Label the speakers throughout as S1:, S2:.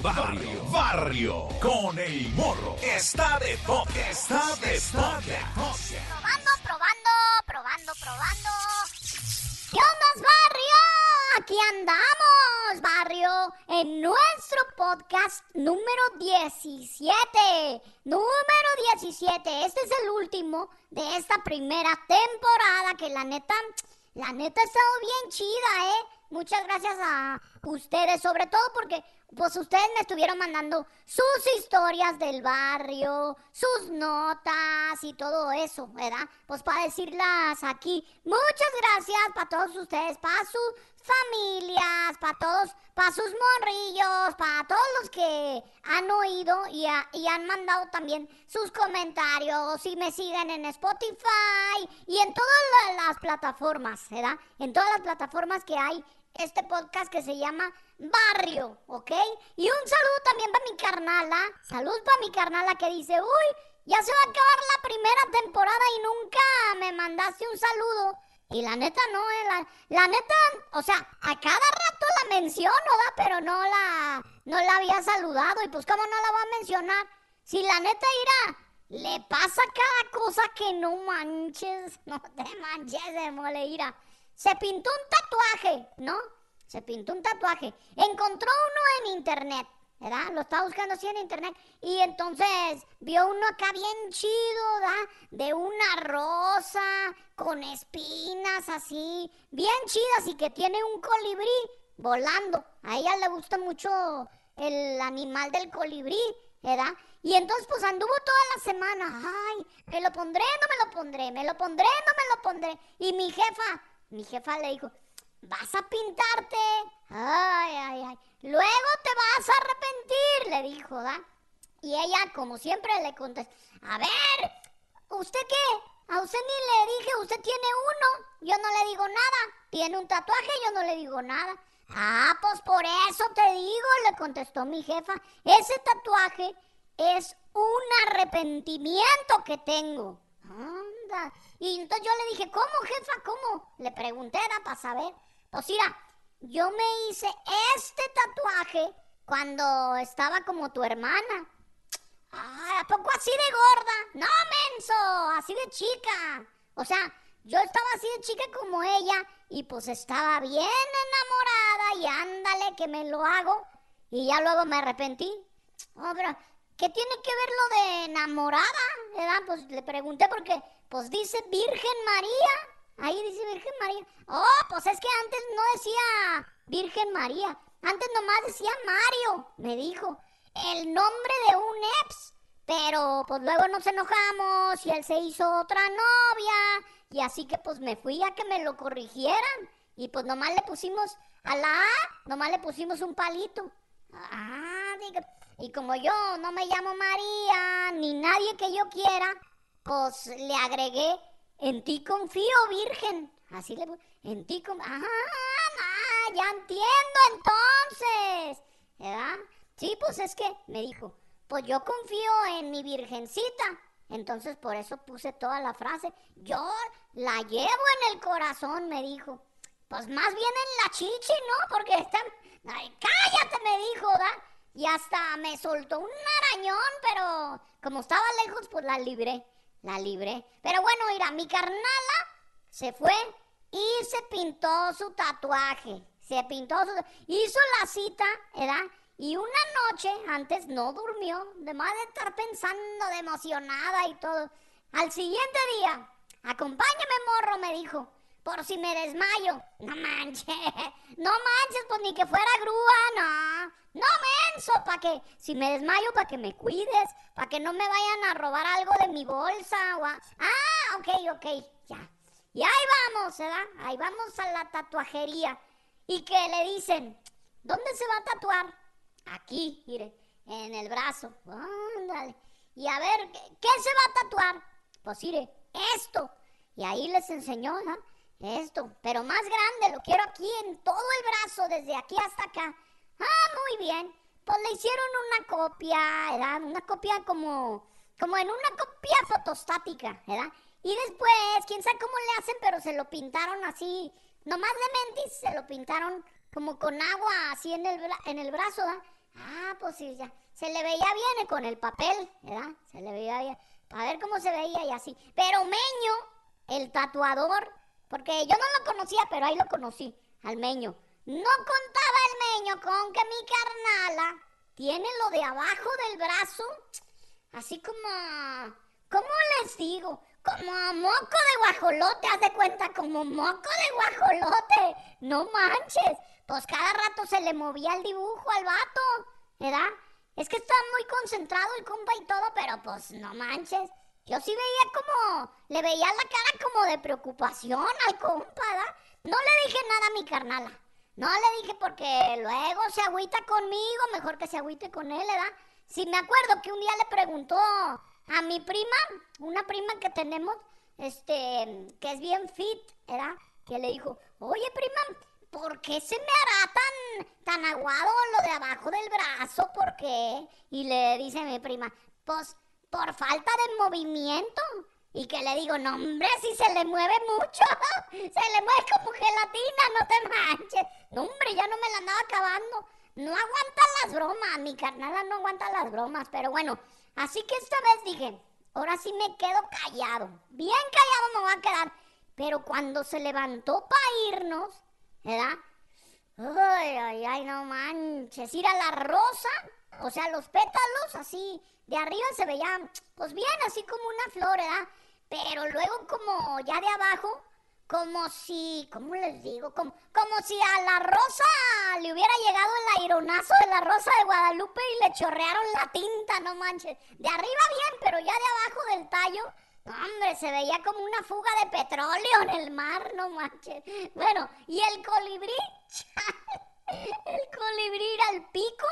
S1: Barrio, barrio, con el morro. Está de toque, está de toque.
S2: Probando, probando, probando, probando. ¿Qué onda, barrio? Aquí andamos, barrio, en nuestro podcast número 17. Número 17. Este es el último de esta primera temporada que la neta, la neta ha estado bien chida, ¿eh? Muchas gracias a ustedes, sobre todo porque pues ustedes me estuvieron mandando sus historias del barrio, sus notas y todo eso, ¿verdad? Pues para decirlas aquí. Muchas gracias para todos ustedes, para sus familias, para todos, para sus morrillos, para todos los que han oído y, han mandado también sus comentarios y me siguen en Spotify y en todas las plataformas, ¿verdad? En todas las plataformas que hay este podcast que se llama Barrio, ¿ok? Y un saludo también para mi carnala. Salud para mi carnala que dice, uy, ya se va a acabar la primera temporada y nunca me mandaste un saludo. Y la neta no, eh, la, neta, o sea, a cada rato la menciono, ¿da? Pero no la, no la había saludado. Y pues, ¿cómo no la voy a mencionar? Si la neta irá, le pasa cada cosa que no manches, no te manches de mole, ira. Se pintó un tatuaje, ¿no? Se pintó un tatuaje. Encontró uno en internet, ¿verdad? Lo estaba buscando así en internet. Y entonces vio uno acá bien chido, ¿verdad? De una rosa con espinas así, bien chidas y que tiene un colibrí volando. A ella le gusta mucho el animal del colibrí, ¿verdad? Y entonces pues anduvo toda la semana, ay, me lo pondré, no me lo pondré, me lo pondré, no me lo pondré. Y mi jefa, mi jefa le dijo, vas a pintarte. Ay, ay, ay. Luego te vas a arrepentir, le dijo, ¿da? Y ella, como siempre, le contestó, a ver, ¿usted qué? A usted ni le dije, usted tiene uno. Yo no le digo nada. Tiene un tatuaje, yo no le digo nada. Ah, pues por eso te digo, le contestó mi jefa. Ese tatuaje es un arrepentimiento que tengo. Anda. Y entonces yo le dije, ¿cómo, jefa? ¿Cómo? Le pregunté, da para saber. Pues mira, yo me hice este tatuaje cuando estaba como tu hermana. ¿a poco así de gorda? No, menso, así de chica. O sea, yo estaba así de chica como ella y pues estaba bien enamorada y ándale que me lo hago y ya luego me arrepentí. Oh, pero, ¿qué tiene que ver lo de enamorada? ¿Verdad? Pues le pregunté porque pues dice Virgen María. Ahí dice Virgen María. Oh, pues es que antes no decía Virgen María. Antes nomás decía Mario, me dijo. El nombre de un ex. Pero pues luego nos enojamos y él se hizo otra novia. Y así que pues me fui a que me lo corrigieran. Y pues nomás le pusimos a la A, nomás le pusimos un palito. Ah, digo. Y como yo no me llamo María, ni nadie que yo quiera, pues le agregué, en ti confío, Virgen. Así le en ti confío. Ah, ya entiendo entonces. ¿Verdad? Sí, pues es que me dijo, pues yo confío en mi virgencita. Entonces por eso puse toda la frase. Yo la llevo en el corazón, me dijo. Pues más bien en la chichi, ¿no? Porque está... Ay, cállate, me dijo, ¿da? Y hasta me soltó un arañón, pero como estaba lejos, pues la libré la libré. Pero bueno, mira, mi carnala se fue y se pintó su tatuaje. Se pintó su... Hizo la cita, ¿verdad? Y una noche antes no durmió, de más de estar pensando de emocionada y todo. Al siguiente día, acompáñame, morro, me dijo, por si me desmayo. No manches, no manches, pues ni que fuera grúa, no. No menso, para que, si me desmayo, para que me cuides, para que no me vayan a robar algo de mi bolsa o Ah, ok, ok, ya. Y ahí vamos, ¿verdad? Ahí vamos a la tatuajería. Y que le dicen, ¿dónde se va a tatuar? Aquí, mire, en el brazo. Ándale. Y a ver, ¿qué, se va a tatuar? Pues mire, esto. Y ahí les enseñó, ¿no? Esto, pero más grande, lo quiero aquí en todo el brazo, desde aquí hasta acá. Ah, muy bien. Pues le hicieron una copia, ¿verdad? Una copia como, como en una copia fotostática, ¿verdad? Y después, quién sabe cómo le hacen, pero se lo pintaron así, nomás de mentis se lo pintaron como con agua así en el, en el brazo, ¿verdad? Ah, pues sí, ya. Se le veía bien con el papel, ¿verdad? Se le veía bien. Para ver cómo se veía y así. Pero Meño, el tatuador, porque yo no lo conocía, pero ahí lo conocí, al Meño. No contaba el Meño con que mi carnala tiene lo de abajo del brazo, así como... ¿Cómo les digo? Como moco de guajolote, haz de cuenta, como moco de guajolote. No manches. Pues cada rato se le movía el dibujo al vato, ¿verdad? Es que estaba muy concentrado el compa y todo, pero pues no manches. Yo sí veía como, le veía la cara como de preocupación al compa, ¿verdad? No le dije nada a mi carnala. No le dije porque luego se agüita conmigo, mejor que se agüite con él, ¿verdad? Si me acuerdo que un día le preguntó a mi prima, una prima que tenemos, este, que es bien fit, ¿verdad? Que le dijo, oye prima, ¿por qué se me hará tan, tan aguado lo de abajo del brazo? ¿Por qué? Y le dice mi prima, pues por falta de movimiento. Y que le digo, no hombre, si se le mueve mucho, se le mueve como gelatina, no te manches. No hombre, ya no me la andaba acabando. No aguanta las bromas, mi carnada no aguanta las bromas, pero bueno, así que esta vez dije, ahora sí me quedo callado, bien callado me voy a quedar. Pero cuando se levantó para irnos, ¿verdad? Ay, ay, ay, no manches. Ir a la rosa, o sea, los pétalos así, de arriba se veían, pues bien, así como una flor, ¿verdad? Pero luego como ya de abajo, como si, ¿cómo les digo? Como, como si a la rosa le hubiera llegado el aironazo de la rosa de Guadalupe y le chorrearon la tinta, no manches. De arriba bien, pero ya de abajo del tallo Hombre, se veía como una fuga de petróleo en el mar, no manches. Bueno, y el colibrí, el colibrí el pico,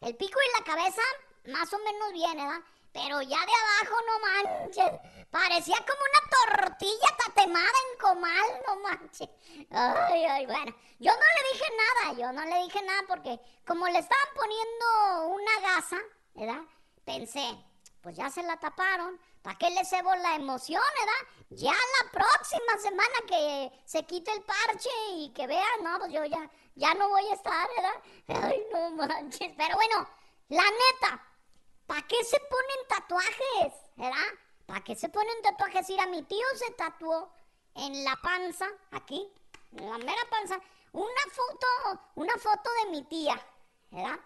S2: el pico y la cabeza más o menos bien, ¿verdad? Pero ya de abajo, no manches, parecía como una tortilla tatemada en comal, no manches. Ay, ay, bueno, yo no le dije nada, yo no le dije nada porque como le estaban poniendo una gasa, ¿verdad? Pensé, pues ya se la taparon, ¿Para qué le cebo la emoción, verdad? Ya la próxima semana que se quite el parche y que vea, no, pues yo ya, ya no voy a estar, ¿verdad? Ay, no manches. Pero bueno, la neta, ¿para qué se ponen tatuajes, verdad? ¿Para qué se ponen tatuajes? Mira, mi tío se tatuó en la panza, aquí, en la mera panza, una foto, una foto de mi tía, ¿verdad?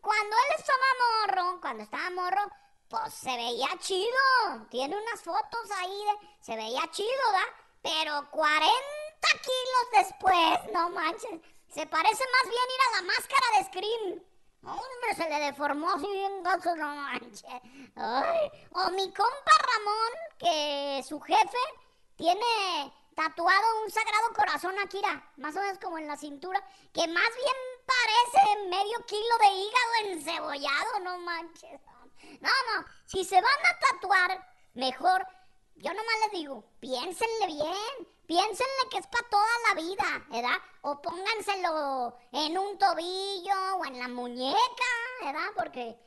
S2: Cuando él estaba morro, cuando estaba morro, pues se veía chido. Tiene unas fotos ahí de. Se veía chido, ¿verdad? Pero 40 kilos después, no manches. Se parece más bien ir a la máscara de Scream. Hombre, se le deformó así bien gozo, no manches. O mi compa Ramón, que su jefe tiene tatuado un sagrado corazón aquí, más o menos como en la cintura, que más bien parece medio kilo de hígado encebollado, no manches. No, no, si se van a tatuar, mejor, yo nomás les digo, piénsenle bien, piénsenle que es para toda la vida, ¿verdad? O pónganselo en un tobillo o en la muñeca, ¿verdad? Porque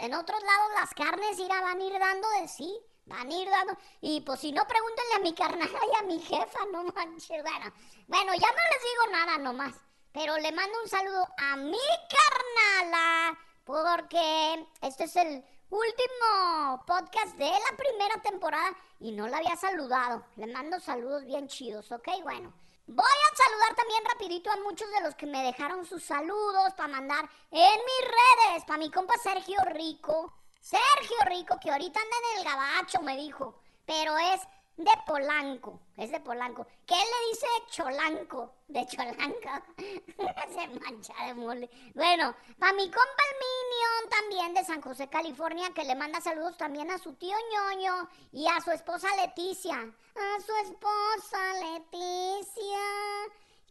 S2: en otros lados las carnes irá, van a ir dando de sí. Van a ir dando. Y pues si no, pregúntenle a mi carnal y a mi jefa, no manches. Bueno, bueno, ya no les digo nada nomás. Pero le mando un saludo a mi carnala porque este es el último podcast de la primera temporada y no la había saludado. Le mando saludos bien chidos, ¿ok? Bueno. Voy a saludar también rapidito a muchos de los que me dejaron sus saludos para mandar en mis redes. Para mi compa Sergio Rico. Sergio Rico, que ahorita anda en el gabacho, me dijo. Pero es de Polanco, es de Polanco. ¿Qué le dice Cholanco? De Cholanca. Se mancha de mole. Bueno, para mi compa el Minion también de San José, California, que le manda saludos también a su tío ñoño y a su esposa Leticia. A su esposa Leticia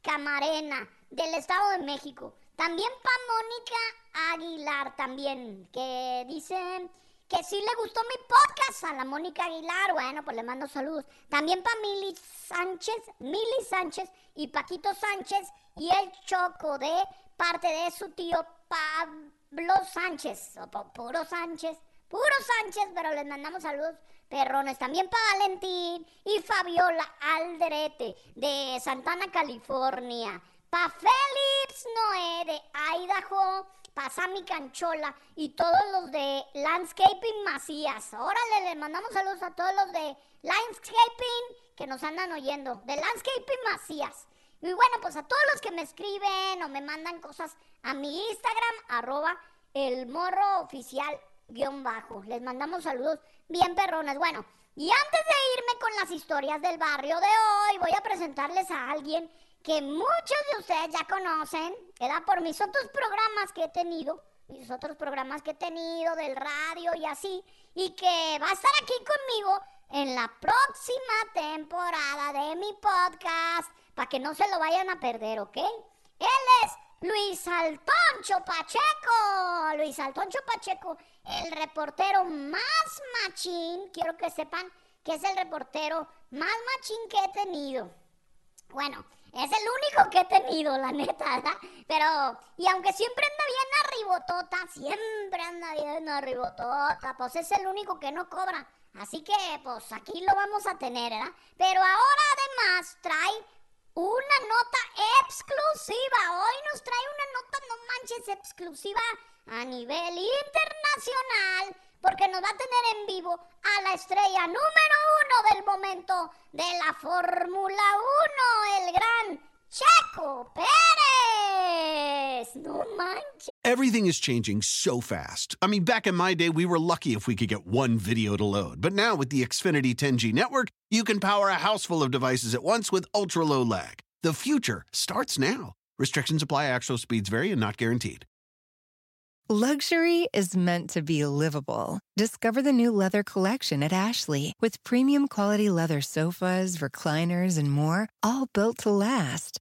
S2: Camarena, del Estado de México. También para Mónica Aguilar, también, que dice que sí le gustó mi podcast a la Mónica Aguilar. Bueno, pues le mando saludos. También para Mili Sánchez, Mili Sánchez y Paquito Sánchez y el Choco de parte de su tío Pablo Sánchez, o Puro Sánchez, Puro Sánchez, pero les mandamos saludos perrones. También para Valentín y Fabiola Alderete de Santana, California. Para Félix Noé de Idaho. Para Sammy Canchola y todos los de Landscaping Macías. Órale, le mandamos saludos a todos los de Landscaping que nos andan oyendo. De Landscaping Macías. Y bueno, pues a todos los que me escriben o me mandan cosas a mi Instagram, arroba el morro oficial guion bajo. Les mandamos saludos bien perrones. Bueno, y antes de irme con las historias del barrio de hoy, voy a presentarles a alguien que muchos de ustedes ya conocen, era por mis otros programas que he tenido, mis otros programas que he tenido del radio y así, y que va a estar aquí conmigo en la próxima temporada de mi podcast, para que no se lo vayan a perder, ¿ok? Él es Luis Altoncho Pacheco. Luis Altoncho Pacheco, el reportero más machín. Quiero que sepan que es el reportero más machín que he tenido. Bueno, es el único que he tenido, la neta, ¿verdad? Pero, y aunque siempre anda bien arribotota, siempre anda bien arribotota, pues es el único que no cobra. Así que, pues aquí lo vamos a tener, ¿verdad? Pero ahora además trae una nota exclusiva. Hoy nos trae una nota, no manches, exclusiva a nivel internacional. Porque nos va a tener en vivo a la estrella número uno del momento de la Fórmula 1, el
S3: Everything is changing so fast. I mean, back in my day, we were lucky if we could get one video to load. But now with the Xfinity 10G network, you can power a house full of devices at once with ultra low lag. The future starts now. Restrictions apply, actual speeds vary and not guaranteed.
S4: Luxury is meant to be livable. Discover the new leather collection at Ashley with premium quality leather sofas, recliners, and more, all built to last.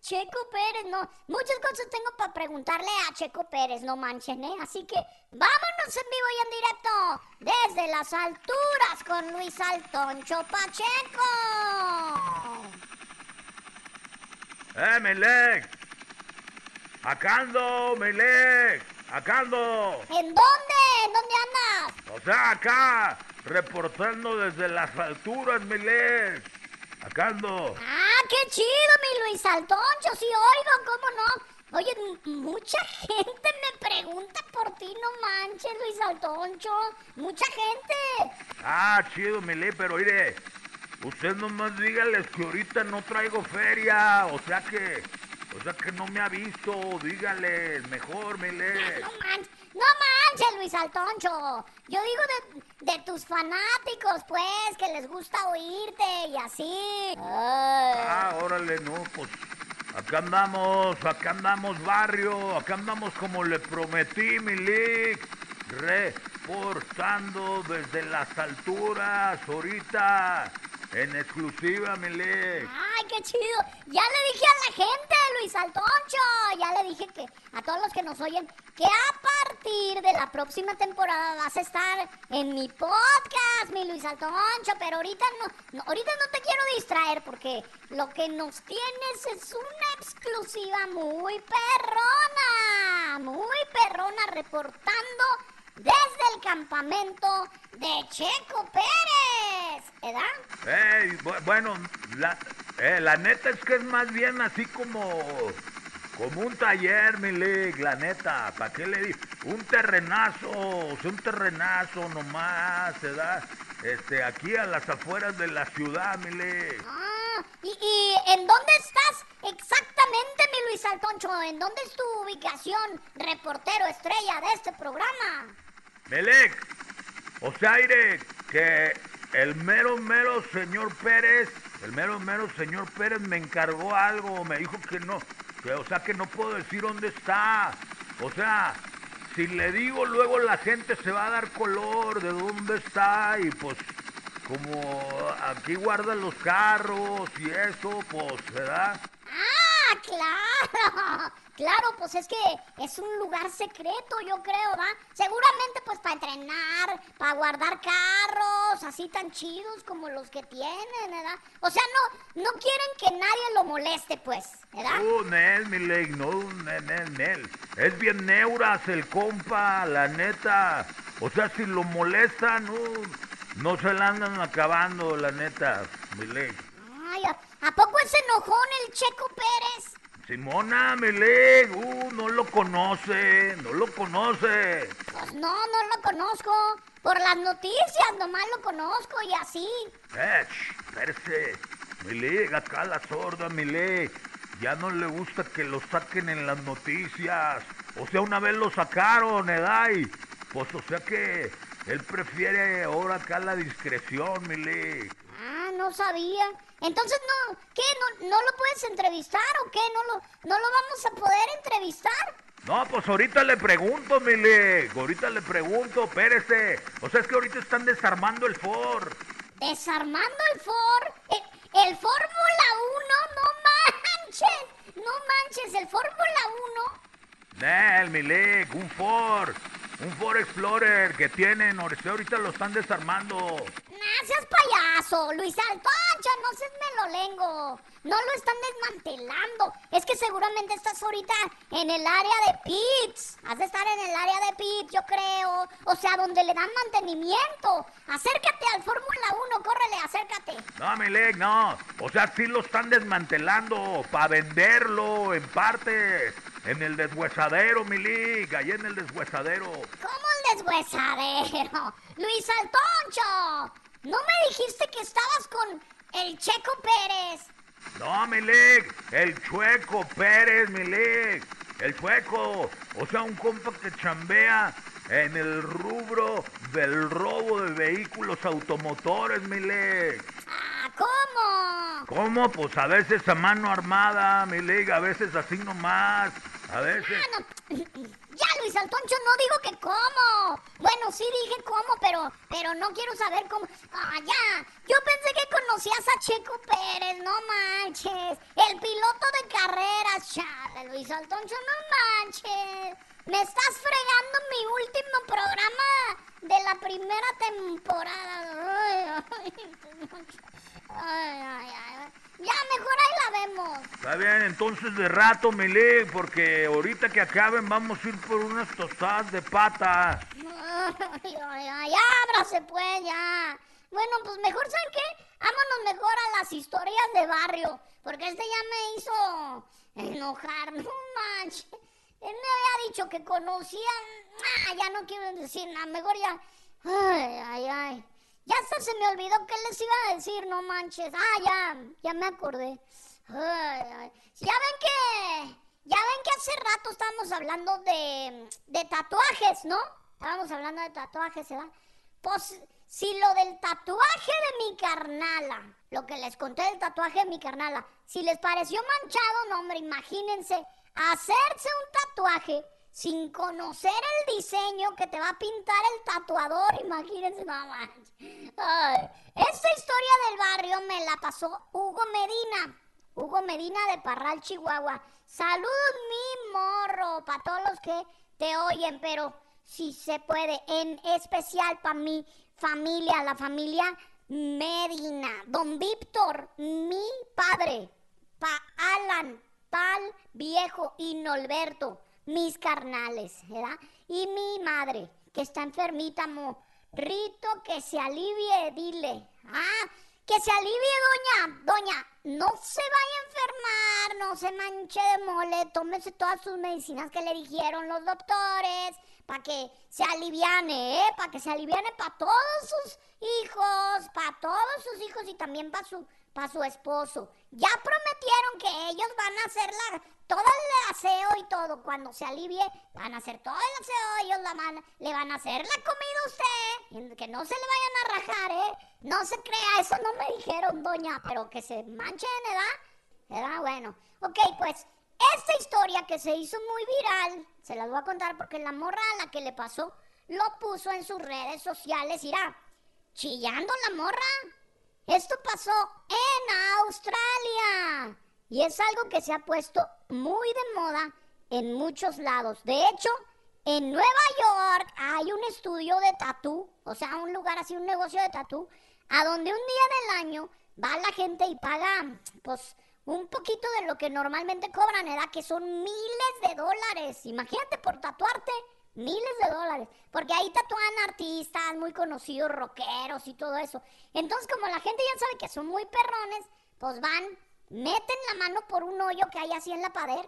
S2: Checo Pérez, no. Muchas cosas tengo para preguntarle a Checo Pérez, no manchen, ¿eh? Así que vámonos en vivo y en directo desde las alturas con Luis Altoncho Pacheco.
S5: ¡Eh, Melec! ¡Acá ando, Melec! ¡Acá ando!
S2: ¿En dónde? ¿En dónde andas?
S5: O sea, acá, reportando desde las alturas, Melec. Acá ando.
S2: Ah, qué chido, mi Luis Altoncho, sí oigo, ¿cómo no? Oye, mucha gente me pregunta por ti, no manches, Luis Altoncho. Mucha gente.
S5: Ah, chido, Melec, pero mire, usted nomás dígales que ahorita no traigo feria. O sea que, o sea que no me ha visto. Dígales, mejor, Melec.
S2: No manches, no manches, Luis Altoncho. Yo digo de, de tus fanáticos, pues, que les gusta oírte y así. Ay.
S5: Ah, órale, no, pues acá andamos, acá andamos barrio, acá andamos como le prometí, mi reportando desde las alturas, ahorita, en exclusiva, mi league.
S2: Ay, qué chido. Ya le dije a la gente, Luis Altoncho. Ya le dije que a todos los que nos oyen que a de la próxima temporada vas a estar en mi podcast, mi Luis Altoncho. Pero ahorita no, ahorita no te quiero distraer porque lo que nos tienes es una exclusiva muy perrona, muy perrona reportando desde el campamento de Checo Pérez, ¿verdad?
S5: Bueno, la, eh, la neta es que es más bien así como, como un taller, mi league, la neta, ¿para qué le di? Un terrenazo, o sea, un terrenazo nomás, se da, este, aquí a las afueras de la ciudad, mi league.
S2: Ah, ¿y, y en dónde estás exactamente, mi Luis Altoncho? ¿En dónde es tu ubicación, reportero estrella de este programa?
S5: Melec, o sea, aire, que el mero, mero señor Pérez, el mero, mero señor Pérez me encargó algo, me dijo que no, o sea, que no puedo decir dónde está. O sea, si le digo luego la gente se va a dar color de dónde está y pues como aquí guardan los carros y eso, pues, ¿verdad?
S2: Ah, claro. Claro, pues es que es un lugar secreto, yo creo, ¿va? Seguramente pues para entrenar, para guardar carros, así tan chidos como los que tienen, ¿verdad? O sea, no, no quieren que nadie lo moleste, pues, ¿verdad?
S5: Uh, Nel, mi leg, no, Nel, Nel, Nel. Es bien neuras el compa, la neta. O sea, si lo molestan, uh, no se la andan acabando, la neta, mi leg.
S2: Ay, ¿a, ¿a poco es enojón el Checo Pérez?
S5: Simona, mi leg, uh, no lo conoce, no lo conoce.
S2: Pues no, no lo conozco. Por las noticias nomás lo conozco y así.
S5: Eh, espérese. Mi leg, acá la sorda, mi leg. Ya no le gusta que lo saquen en las noticias. O sea, una vez lo sacaron, ¿verdad? Y, pues, o sea que él prefiere ahora acá la discreción, mi leg.
S2: Ah, no sabía. Entonces, no, ¿qué? ¿No, no lo puedes entrevistar o qué? ¿No lo, ¿No lo vamos a poder entrevistar?
S5: No, pues ahorita le pregunto, mi leg. Ahorita le pregunto, espérese. O sea, es que ahorita están desarmando el Ford.
S2: Desarmando el Ford. El, el Fórmula 1, no manches. No manches, el Fórmula 1.
S5: Nel, mi leg, un Ford. Un Ford Explorer que tienen, ahorita lo están desarmando.
S2: Nah, seas payaso, Luis Altoncho, no seas melolengo. No lo están desmantelando. Es que seguramente estás ahorita en el área de pits. Has de estar en el área de pits, yo creo. O sea, donde le dan mantenimiento. Acércate al Fórmula 1, córrele, acércate.
S5: No, mi leg, no. O sea, sí lo están desmantelando para venderlo en partes. En el deshuesadero, mi lig, allá en el deshuesadero.
S2: ¿Cómo el deshuesadero? Luis Altoncho, ¿no me dijiste que estabas con el Checo Pérez?
S5: No, mi lig, el chueco Pérez, mi lig. El chueco, o sea, un compa que chambea en el rubro del robo de vehículos automotores, mi lig.
S2: Ah, ¿cómo?
S5: ¿Cómo? Pues a veces a mano armada, mi lig, a veces así nomás, a veces...
S2: Ah, no. Ya, Luis Altoncho, no digo que cómo. Bueno, sí dije cómo, pero, pero no quiero saber cómo. Ah, ya. Yo pensé que conocías a Checo Pérez, no manches. El piloto de carreras, chale, Luis Altoncho, no manches. Me estás fregando mi último programa de la primera temporada. Ay, ay, ay, ay. Ya, mejor ahí la vemos.
S5: Está bien, entonces de rato, mi lig, porque ahorita que acaben vamos a ir por unas tostadas de pata.
S2: Ay, ay, ábrase pues, ya. Bueno, pues mejor, ¿saben qué? Vámonos mejor a las historias de barrio, porque este ya me hizo enojar, no manches. Él me había dicho que conocía... Ah, ya no quiero decir nada, mejor ya... Ay, ay, ay. Ya hasta se me olvidó qué les iba a decir, no manches. Ah, ya, ya me acordé. Ay, ay. Ya ven que... Ya ven que hace rato estábamos hablando de, de tatuajes, ¿no? Estábamos hablando de tatuajes, ¿verdad? Pues si lo del tatuaje de mi carnala, lo que les conté del tatuaje de mi carnala, si les pareció manchado, no, hombre, imagínense hacerse un tatuaje sin conocer el diseño que te va a pintar el tatuador, imagínense. Ay, esta historia del barrio me la pasó Hugo Medina. Hugo Medina de Parral, Chihuahua. Saludos, mi morro, para todos los que te oyen, pero si se puede, en especial para mi familia, la familia Medina. Don Víctor, mi padre, pa Alan, pal viejo y mis carnales, ¿verdad? Y mi madre, que está enfermita, morrito, que se alivie, dile. Ah, que se alivie, doña, doña, no se vaya a enfermar, no se manche de mole, tómese todas sus medicinas que le dijeron los doctores, para que se aliviane, ¿eh? Para que se aliviane para todos sus hijos, para todos sus hijos y también para su, para su esposo. Ya prometieron que ellos van a hacer la, todo el aseo y todo. Cuando se alivie, van a hacer todo el aseo, ellos la le van a hacer la comida a usted. Que no se le vayan a rajar, ¿eh? No se crea, eso no me dijeron, doña, pero que se manchen, ¿verdad? ¿Verdad? Bueno. Ok, pues esta historia que se hizo muy viral, se las voy a contar porque la morra a la que le pasó lo puso en sus redes sociales, irá chillando la morra. Esto pasó en Australia y es algo que se ha puesto muy de moda en muchos lados. De hecho, en Nueva York hay un estudio de tatú, o sea, un lugar así, un negocio de tatú, a donde un día del año va la gente y paga, pues, un poquito de lo que normalmente cobran, ¿verdad? Que son miles de dólares. Imagínate por tatuarte miles de dólares. Porque ahí tatúan artistas muy conocidos, rockeros y todo eso. Entonces, como la gente ya sabe que son muy perrones, pues van, meten la mano por un hoyo que hay así en la pared.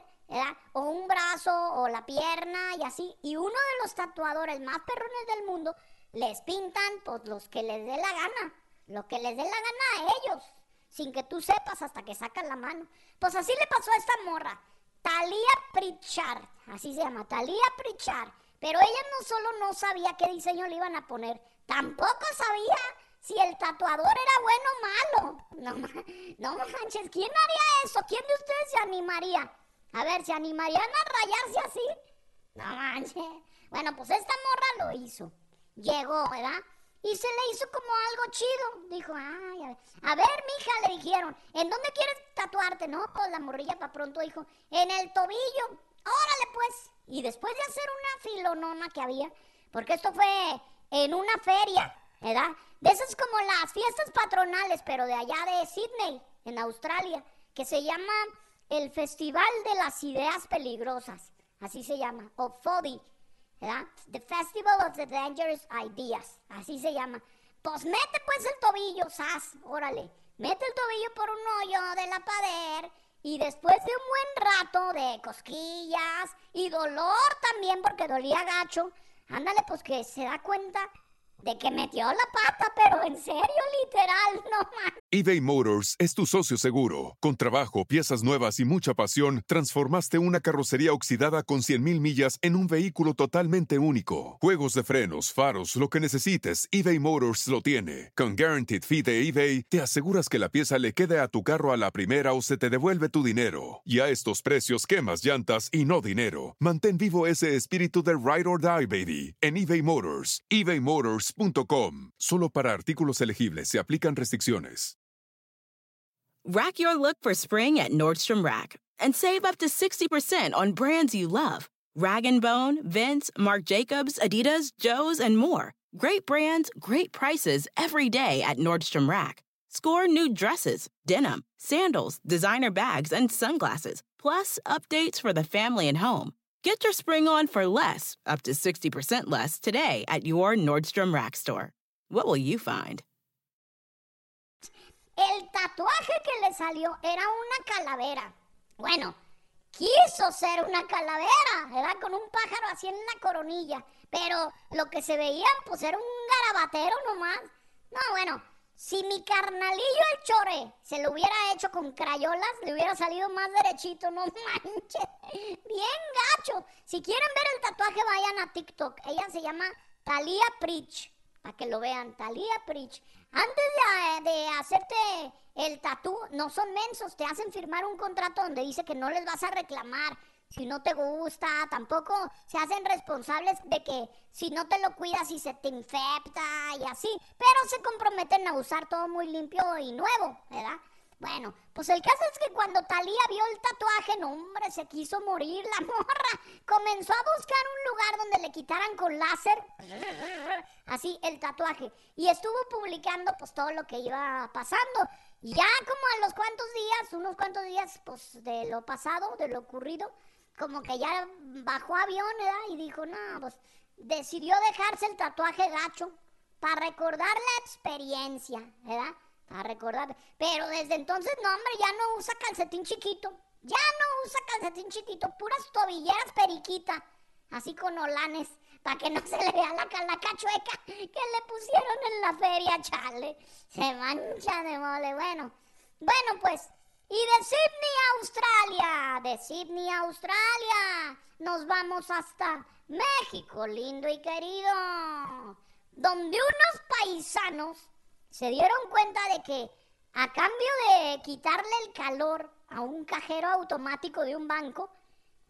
S2: O un brazo o la pierna y así. Y uno de los tatuadores más perrones del mundo les pintan, pues, los que les dé la gana. Lo que les dé la gana a ellos sin que tú sepas hasta que sacan la mano. Pues así le pasó a esta morra, Talia Pritchard, así se llama, Talia Pritchard. Pero ella no solo no sabía qué diseño le iban a poner, tampoco sabía si el tatuador era bueno o malo. No, no manches, ¿quién haría eso? ¿Quién de ustedes se animaría? A ver, ¿se animarían a rayarse así? No manches. Bueno, pues esta morra lo hizo. Llegó, ¿verdad? Y se le hizo como algo chido. Dijo, ay, a ver, a ver, mija, le dijeron, ¿en dónde quieres tatuarte? No, pues la morrilla para pronto dijo, en el tobillo. Órale, pues. Y después de hacer una filonona que había, porque esto fue en una feria, ¿verdad? De esas como las fiestas patronales, pero de allá de Sydney, en Australia, que se llama el Festival de las Ideas Peligrosas. Así se llama, o FODI ¿verdad? The Festival of the Dangerous Ideas, así se llama. Pues mete pues el tobillo, sas, órale. Mete el tobillo por un hoyo de la pared y después de un buen rato de cosquillas y dolor también porque dolía gacho, ándale pues que se da cuenta de que metió la pata, pero en serio, literal, no más.
S6: eBay Motors es tu socio seguro. Con trabajo, piezas nuevas y mucha pasión, transformaste una carrocería oxidada con 100.000 millas en un vehículo totalmente único. Juegos de frenos, faros, lo que necesites, eBay Motors lo tiene. Con Guaranteed Fee de eBay, te aseguras que la pieza le quede a tu carro a la primera o se te devuelve tu dinero. Y a estos precios, quemas llantas y no dinero. Mantén vivo ese espíritu de Ride or Die, baby, en eBay Motors. eBay Motors Solo para artículos elegibles se aplican restricciones.
S7: Rack your look for spring at Nordstrom Rack and save up to 60% on brands you love. Rag & Bone, Vince, Marc Jacobs, Adidas, Joe's, and more. Great brands, great prices every day at Nordstrom Rack. Score new dresses, denim, sandals, designer bags, and sunglasses, plus updates for the family and home. Get your spring on for less, up to 60% less, today at your Nordstrom Rack store. What will you find?
S2: El tatuaje que le salió era una calavera. Bueno, quiso ser una calavera, era con un pájaro así en la coronilla. Pero lo que se veía, pues era un garabatero nomás. No, bueno, si mi carnalillo el chore se lo hubiera hecho con crayolas, le hubiera salido más derechito, no manches. Bien gacho. Si quieren ver el tatuaje, vayan a TikTok. Ella se llama Talia Pritch. Para que lo vean, Talia Pritch. Antes de, de hacerte el tatú, no son mensos, te hacen firmar un contrato donde dice que no les vas a reclamar si no te gusta, tampoco se hacen responsables de que si no te lo cuidas y se te infecta y así, pero se comprometen a usar todo muy limpio y nuevo, ¿verdad? Bueno, pues el caso es que cuando Talía vio el tatuaje, no hombre, se quiso morir la morra. Comenzó a buscar un lugar donde le quitaran con láser, así, el tatuaje. Y estuvo publicando pues todo lo que iba pasando. Ya como a los cuantos días, unos cuantos días pues de lo pasado, de lo ocurrido, como que ya bajó avión, ¿verdad? Y dijo, no, pues decidió dejarse el tatuaje gacho para recordar la experiencia, ¿verdad? Para recordar. Pero desde entonces, no, hombre, ya no usa calcetín chiquito. Ya no usa calcetín chiquito, puras tobilleras periquita. Así con olanes, para que no se le vea la calaca chueca que le pusieron en la feria, chale. Se mancha de mole. Bueno, bueno, pues y de Sydney, Australia, de Sydney, Australia, nos vamos hasta México, lindo y querido, donde unos paisanos se dieron cuenta de que a cambio de quitarle el calor a un cajero automático de un banco,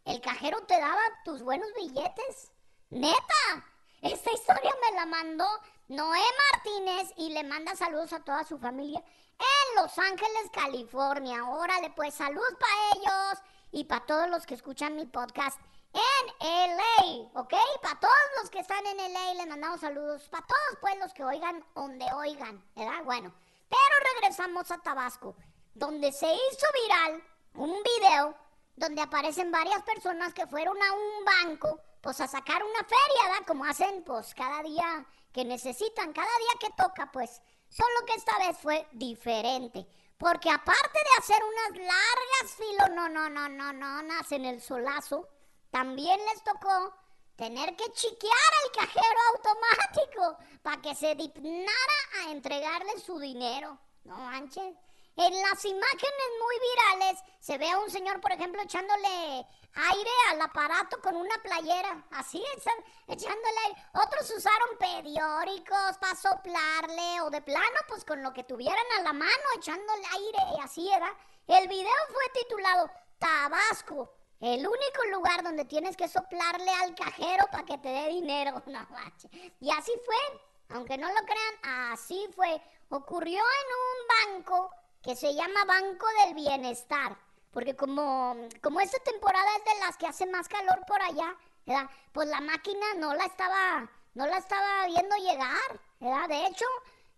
S2: el cajero te daba tus buenos billetes. Neta, esta historia me la mandó Noé Martínez y le manda saludos a toda su familia en Los Ángeles, California. Órale, pues salud para ellos y para todos los que escuchan mi podcast en LA, ¿ok? Para todos los que están en LA les mandamos saludos, para todos pues los que oigan donde oigan, ¿verdad? Bueno, pero regresamos a Tabasco, donde se hizo viral un video donde aparecen varias personas que fueron a un banco, pues a sacar una feria, ¿verdad? Como hacen pues cada día que necesitan, cada día que toca, pues. Solo que esta vez fue diferente. Porque aparte de hacer unas largas filas, no, no, no, no, no, no, en el solazo, también les tocó tener que chiquear al cajero automático para que se dignara a entregarle su dinero. No manches. En las imágenes muy virales se ve a un señor, por ejemplo, echándole aire al aparato con una playera. Así, echándole aire. Otros usaron periódicos para soplarle o de plano, pues con lo que tuvieran a la mano, echándole aire. Y así era. El video fue titulado Tabasco. El único lugar donde tienes que soplarle al cajero para que te dé dinero. No. Y así fue. Aunque no lo crean, así fue. Ocurrió en un banco que se llama Banco del Bienestar. Porque como, como esta temporada es de las que hace más calor por allá, ¿verdad? pues la máquina no la estaba, no la estaba viendo llegar. ¿verdad? De hecho,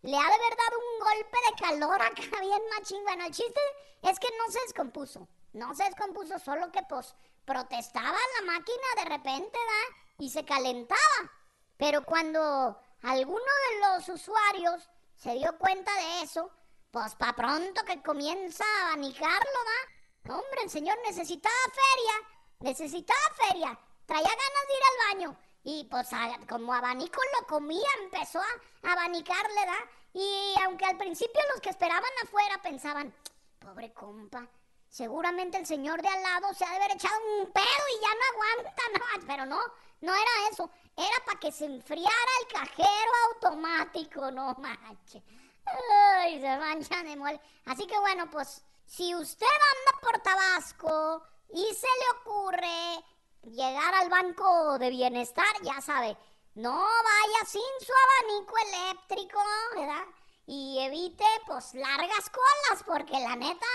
S2: le ha de haber dado un golpe de calor acá bien machín. Bueno, el chiste es que no se descompuso. No se descompuso, solo que pues protestaba la máquina de repente, ¿verdad? Y se calentaba. Pero cuando alguno de los usuarios se dio cuenta de eso, pues pa' pronto que comienza a abanicarlo, ¿va? Hombre, el señor necesitaba feria, necesitaba feria, traía ganas de ir al baño. Y pues como abanico lo comía, empezó a abanicarle, ¿da? Y aunque al principio los que esperaban afuera pensaban, pobre compa, seguramente el señor de al lado se ha de haber echado un pedo y ya no aguanta, no, pero no, no era eso, era para que se enfriara el cajero automático, no manches. Ay, se mancha de mole. Así que bueno, pues si usted anda por Tabasco y se le ocurre llegar al banco de bienestar, ya sabe, no vaya sin su abanico eléctrico, ¿verdad? Y evite, pues, largas colas, porque la neta,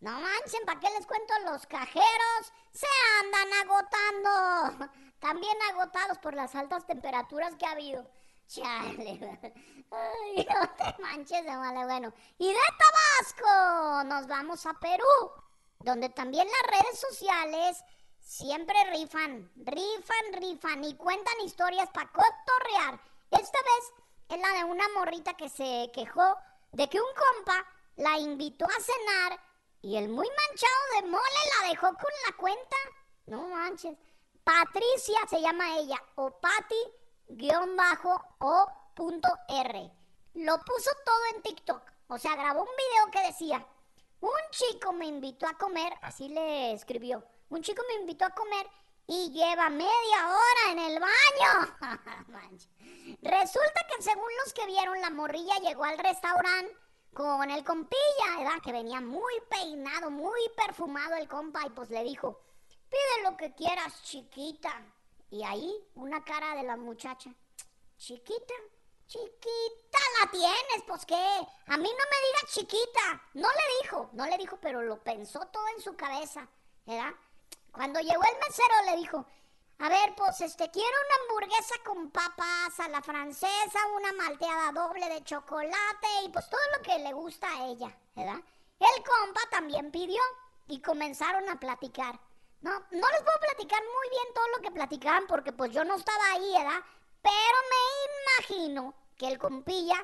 S2: no manchen, ¿para qué les cuento? Los cajeros se andan agotando. También agotados por las altas temperaturas que ha habido. Chale. Ay, no te manches de vale, bueno. Y de Tabasco nos vamos a Perú, donde también las redes sociales siempre rifan, rifan, rifan y cuentan historias para cotorrear. Esta vez es la de una morrita que se quejó de que un compa la invitó a cenar y el muy manchado de mole la dejó con la cuenta. No manches. Patricia se llama ella, o Patti guion bajo o punto R. Lo puso todo en TikTok. O sea, grabó un video que decía, un chico me invitó a comer, así le escribió, un chico me invitó a comer y lleva media hora en el baño. Resulta que según los que vieron, la morrilla llegó al restaurante con el compilla, ¿verdad? Que venía muy peinado, muy perfumado el compa y pues le dijo, pide lo que quieras, chiquita. Y ahí una cara de la muchacha. Chiquita, chiquita la tienes, pues qué. A mí no me digas chiquita. No le dijo, no le dijo, pero lo pensó todo en su cabeza, ¿verdad? Cuando llegó el mesero le dijo, a ver, pues este, quiero una hamburguesa con papas a la francesa, una malteada doble de chocolate y pues todo lo que le gusta a ella, ¿verdad? El compa también pidió y comenzaron a platicar. No, no les puedo platicar muy bien todo lo que platicaban porque pues yo no estaba ahí, ¿verdad? Pero me imagino que el compilla,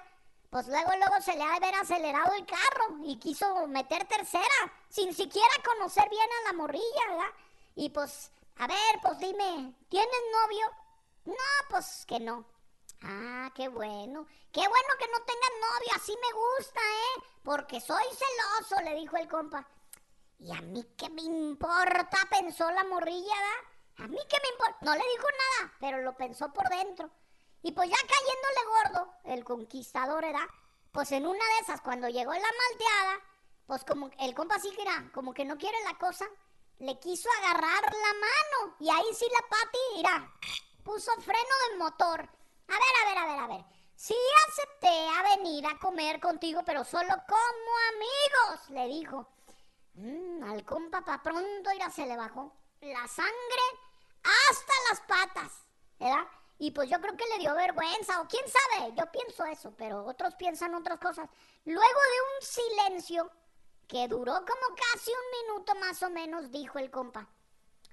S2: pues luego luego se le ha de haber acelerado el carro y quiso meter tercera, sin siquiera conocer bien a la morrilla, ¿verdad? Y pues, a ver, pues dime, ¿tienes novio? No, pues que no. Ah, qué bueno. Qué bueno que no tengas novio, así me gusta, ¿eh? Porque soy celoso, le dijo el compa. ¿Y a mí qué me importa? Pensó la morrilla, ¿da? ¿A mí qué me importa? No le dijo nada, pero lo pensó por dentro. Y pues ya cayéndole gordo, el conquistador, ¿verdad? Pues en una de esas, cuando llegó la malteada, pues como el compa sí que era, como que no quiere la cosa, le quiso agarrar la mano. Y ahí sí la Pati, mira, puso freno del motor. A ver, a ver, a ver, a ver. Sí acepté a venir a comer contigo, pero solo como amigos, le dijo. Mm, al compa pa' pronto irá se le bajó la sangre hasta las patas, ¿verdad? Y pues yo creo que le dio vergüenza, o quién sabe, yo pienso eso, pero otros piensan otras cosas. Luego de un silencio que duró como casi un minuto más o menos, dijo el compa.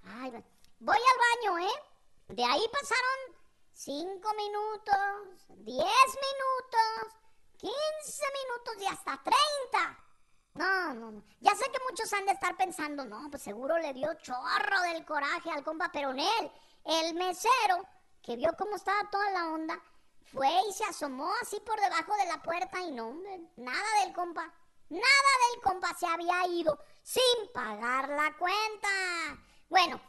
S2: Ay, voy al baño, ¿eh? De ahí pasaron cinco minutos, diez minutos, quince minutos y hasta treinta. No, no, no. Ya sé que muchos han de estar pensando, no, pues seguro le dio chorro del coraje al compa, pero en él, el mesero, que vio cómo estaba toda la onda, fue y se asomó así por debajo de la puerta y no, nada del compa. Nada del compa se había ido sin pagar la cuenta. Bueno,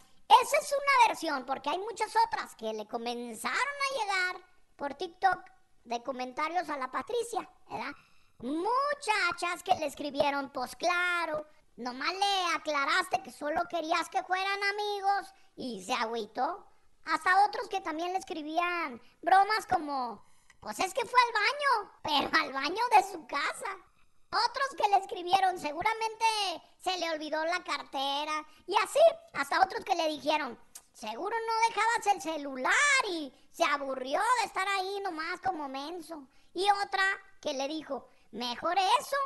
S2: esa es una versión, porque hay muchas otras que le comenzaron a llegar por TikTok de comentarios a la Patricia, ¿verdad? Muchachas que le escribieron, pues claro, nomás le aclaraste que solo querías que fueran amigos y se agüitó. Hasta otros que también le escribían bromas como, pues es que fue al baño, pero al baño de su casa. Otros que le escribieron, seguramente se le olvidó la cartera. Y así, hasta otros que le dijeron, seguro no dejabas el celular y se aburrió de estar ahí nomás como menso. Y otra que le dijo, mejor eso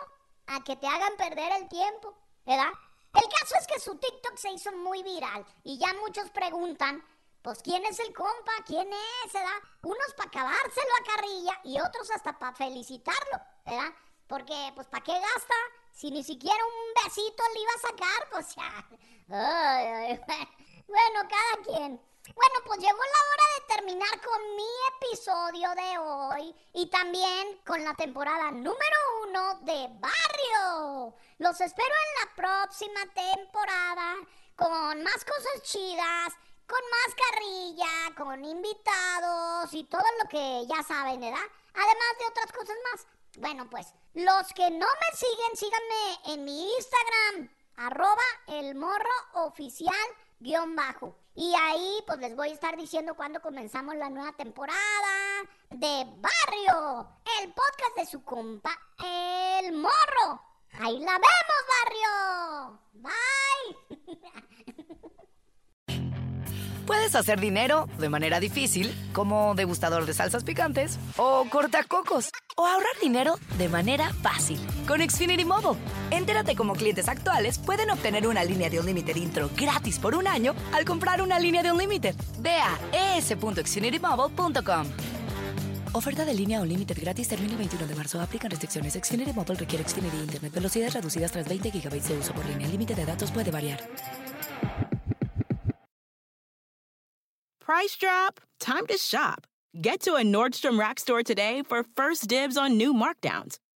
S2: a que te hagan perder el tiempo, ¿verdad? El caso es que su TikTok se hizo muy viral y ya muchos preguntan, pues quién es el compa, quién es, ¿verdad? Unos para acabárselo a carrilla y otros hasta para felicitarlo, ¿verdad? Porque, pues, ¿para qué gasta? Si ni siquiera un besito le iba a sacar, pues ya. bueno, cada quien. Bueno, pues llegó la hora de terminar con mi episodio de hoy y también con la temporada número uno de Barrio. Los espero en la próxima temporada con más cosas chidas, con más carrilla, con invitados y todo lo que ya saben, ¿verdad? Además de otras cosas más. Bueno, pues los que no me siguen, síganme en mi Instagram, arroba el morro oficial bajo. Y ahí pues les voy a estar diciendo cuándo comenzamos la nueva temporada de Barrio, el podcast de su compa, el morro. Ahí la vemos, Barrio. Bye.
S8: Puedes hacer dinero de manera difícil, como degustador de salsas picantes, o cortacocos, o ahorrar dinero de manera fácil con Xfinity Mobile. Entérate cómo clientes actuales pueden obtener una línea de Unlimited intro gratis por un año al comprar una línea de Unlimited. Ve a es.xfinitymobile.com. Oferta de línea Unlimited gratis termina el 21 de marzo. Aplican restricciones. Xfinity Mobile requiere Xfinity Internet. Velocidades reducidas tras 20 GB de uso por línea. El límite de datos puede variar.
S7: Price drop? Time to shop. Get to a Nordstrom Rack store today for first dibs on new markdowns.